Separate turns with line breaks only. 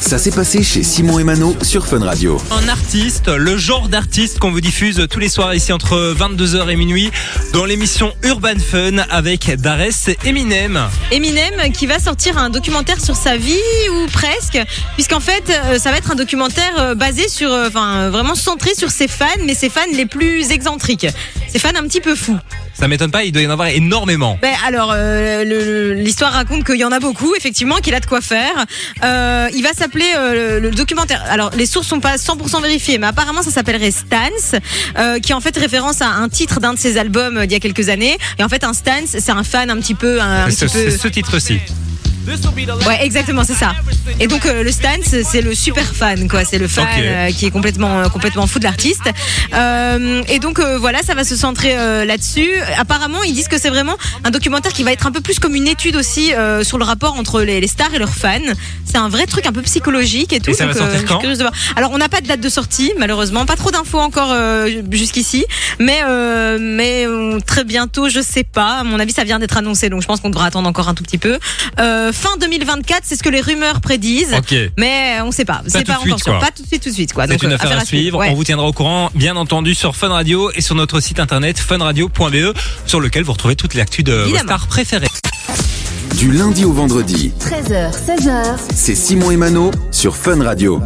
Ça s'est passé chez Simon et Mano sur Fun Radio.
Un artiste, le genre d'artiste qu'on vous diffuse tous les soirs ici entre 22h et minuit dans l'émission Urban Fun avec Darès et Eminem.
Eminem qui va sortir un documentaire sur sa vie ou presque, puisqu'en fait euh, ça va être un documentaire euh, basé sur, euh, enfin vraiment centré sur ses fans, mais ses fans les plus excentriques, ses fans un petit peu fous.
Ça m'étonne pas, il doit y en avoir énormément.
Ben alors, euh, l'histoire raconte qu'il y en a beaucoup, effectivement, qu'il a de quoi faire. Euh, il va s'appeler euh, le, le documentaire. Alors, les sources sont pas 100% vérifiées, mais apparemment, ça s'appellerait Stance, euh, qui est en fait référence à un titre d'un de ses albums euh, d'il y a quelques années. Et en fait, un Stance, c'est un fan un petit peu, un, un
C'est
petit
ce,
peu.
c'est ce titre-ci.
Ouais, exactement, c'est ça. Et donc euh, le Stance, c'est le super fan, quoi. C'est le fan euh, qui est complètement, euh, complètement fou de l'artiste. Euh, et donc euh, voilà, ça va se centrer euh, là-dessus. Apparemment, ils disent que c'est vraiment un documentaire qui va être un peu plus comme une étude aussi euh, sur le rapport entre les, les stars et leurs fans. C'est un vrai truc un peu psychologique et tout.
Et ça va
donc, euh,
sortir quand
de. Alors on n'a pas de date de sortie, malheureusement, pas trop d'infos encore euh, jusqu'ici, mais euh, mais très bientôt, je sais pas. À mon avis, ça vient d'être annoncé, donc je pense qu'on devra attendre encore un tout petit peu. Euh, fin 2024, c'est ce que les rumeurs prédisent.
Ok.
Mais on sait pas, c'est pas encore sûr. Pas tout de suite, tout de suite, quoi.
C'est
Donc,
une
euh,
affaire à suivre.
ouais.
On vous tiendra au courant, bien entendu, sur Fun Radio et sur notre site internet funradio.be, sur lequel vous retrouvez toute l'actu de vos stars préférées.
Du lundi au vendredi,
13h, 16h,
c'est Simon et Mano sur Fun Radio.